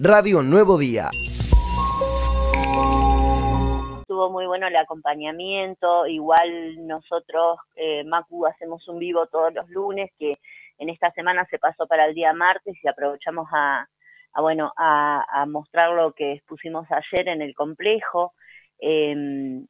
Radio Nuevo Día. Estuvo muy bueno el acompañamiento, igual nosotros, eh, Macu, hacemos un vivo todos los lunes, que en esta semana se pasó para el día martes y aprovechamos a, bueno, a, mostrar lo que expusimos ayer en el complejo. Em,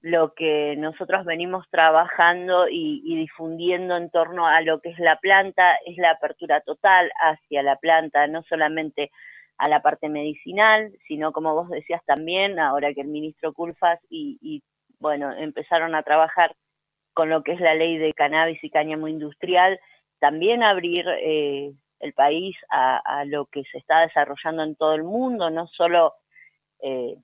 lo que nosotros venimos trabajando y, difundiendo en torno a lo que es la planta es la apertura total hacia la planta, no solamente a la parte medicinal, sino como vos decías también, ahora que el ministro Culfas y, bueno, empezaron a trabajar con lo que es la ley de cannabis y cáñamo industrial, también abrir eh, el país a, a, lo que se está desarrollando en todo el mundo, no solo eh,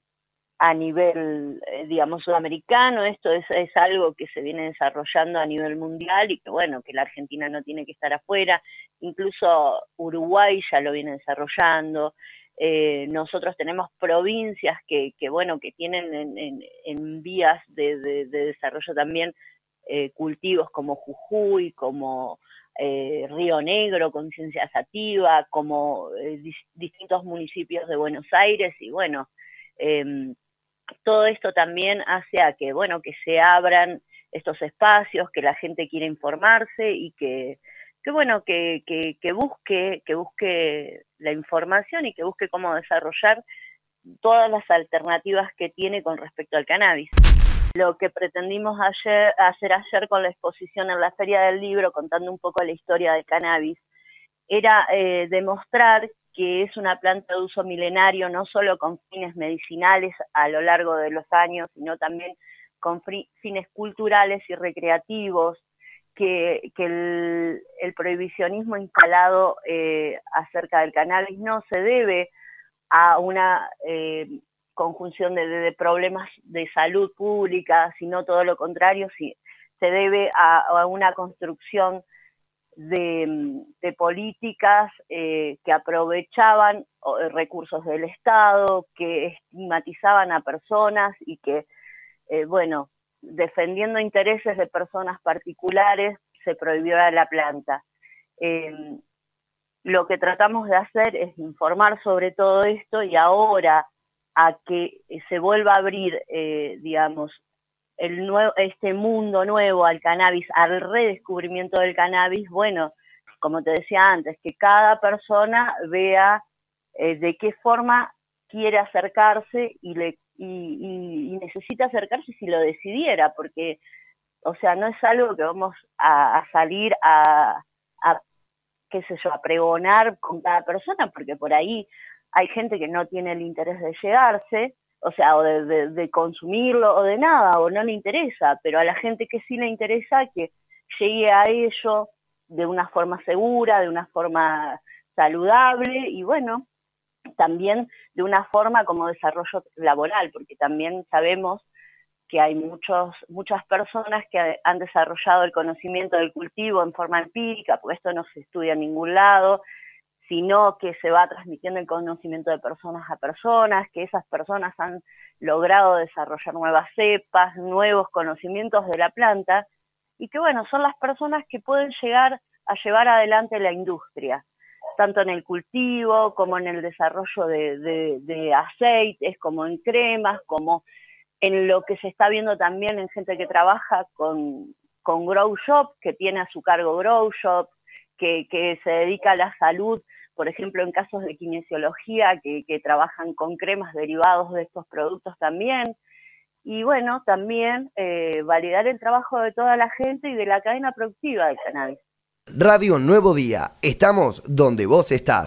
a nivel, eh, digamos, sudamericano, esto es, es, algo que se viene desarrollando a nivel mundial y que, bueno, que la Argentina no tiene que estar afuera, incluso Uruguay ya lo viene desarrollando, eh, nosotros tenemos provincias que, que bueno, que tienen en, en, vías de, de, desarrollo también eh, cultivos como Jujuy, como Río Negro, Conciencia Sativa, como distintos municipios de Buenos Aires y bueno, eh, todo esto también hace a que, bueno, que se abran estos espacios, que la gente quiera informarse y que, que bueno, que, que, que busque, que busque la información y que busque cómo desarrollar todas las alternativas que tiene con respecto al cannabis. Lo que pretendimos ayer, hacer ayer con la exposición en la Feria del Libro, contando un poco la historia del cannabis, era eh, demostrar que es una planta de uso milenario, no solo con fines medicinales a lo largo de los años, sino también con fines culturales y recreativos, que, el, prohibicionismo instalado eh, acerca del cannabis no se debe a una eh, conjunción de, problemas de salud pública, sino todo lo contrario, si, se debe a una construcción de, políticas eh, que aprovechaban eh, recursos del Estado, que estigmatizaban a personas y que, eh, bueno, defendiendo intereses de personas particulares, se prohibió la planta. Lo que tratamos de hacer es informar sobre todo esto y ahora a que se vuelva a abrir, digamos, el nuevo, este mundo nuevo al cannabis, al redescubrimiento del cannabis, bueno, como te decía antes, que cada persona vea eh, de qué forma quiere acercarse y, le, y, necesita acercarse si lo decidiera, porque, o sea, no es algo que vamos a, salir a, a, qué sé yo, a pregonar con cada persona, porque por ahí hay gente que no tiene el interés de llegarse, o sea, o de, consumirlo o de nada, o no le interesa, pero a la gente que sí le interesa que llegue a ello de una forma segura, de una forma saludable y bueno, también de una forma como desarrollo laboral, porque también sabemos que hay muchos, muchas personas que han desarrollado el conocimiento del cultivo en forma empírica, porque esto no se estudia en ningún lado, sino que se va transmitiendo el conocimiento de personas a personas, que esas personas han logrado desarrollar nuevas cepas, nuevos conocimientos de la planta, y que bueno, son las personas que pueden llegar a llevar adelante la industria, tanto en el cultivo como en el desarrollo de, aceites, como en cremas, como en lo que se está viendo también en gente que trabaja con, Grow Shop, que tiene a su cargo Grow Shop, que se dedica a la salud por ejemplo, en casos de kinesiología, que, trabajan con cremas derivados de estos productos también. Y bueno, también eh, validar el trabajo de toda la gente y de la cadena productiva del cannabis. Radio Nuevo Día, estamos donde vos estás.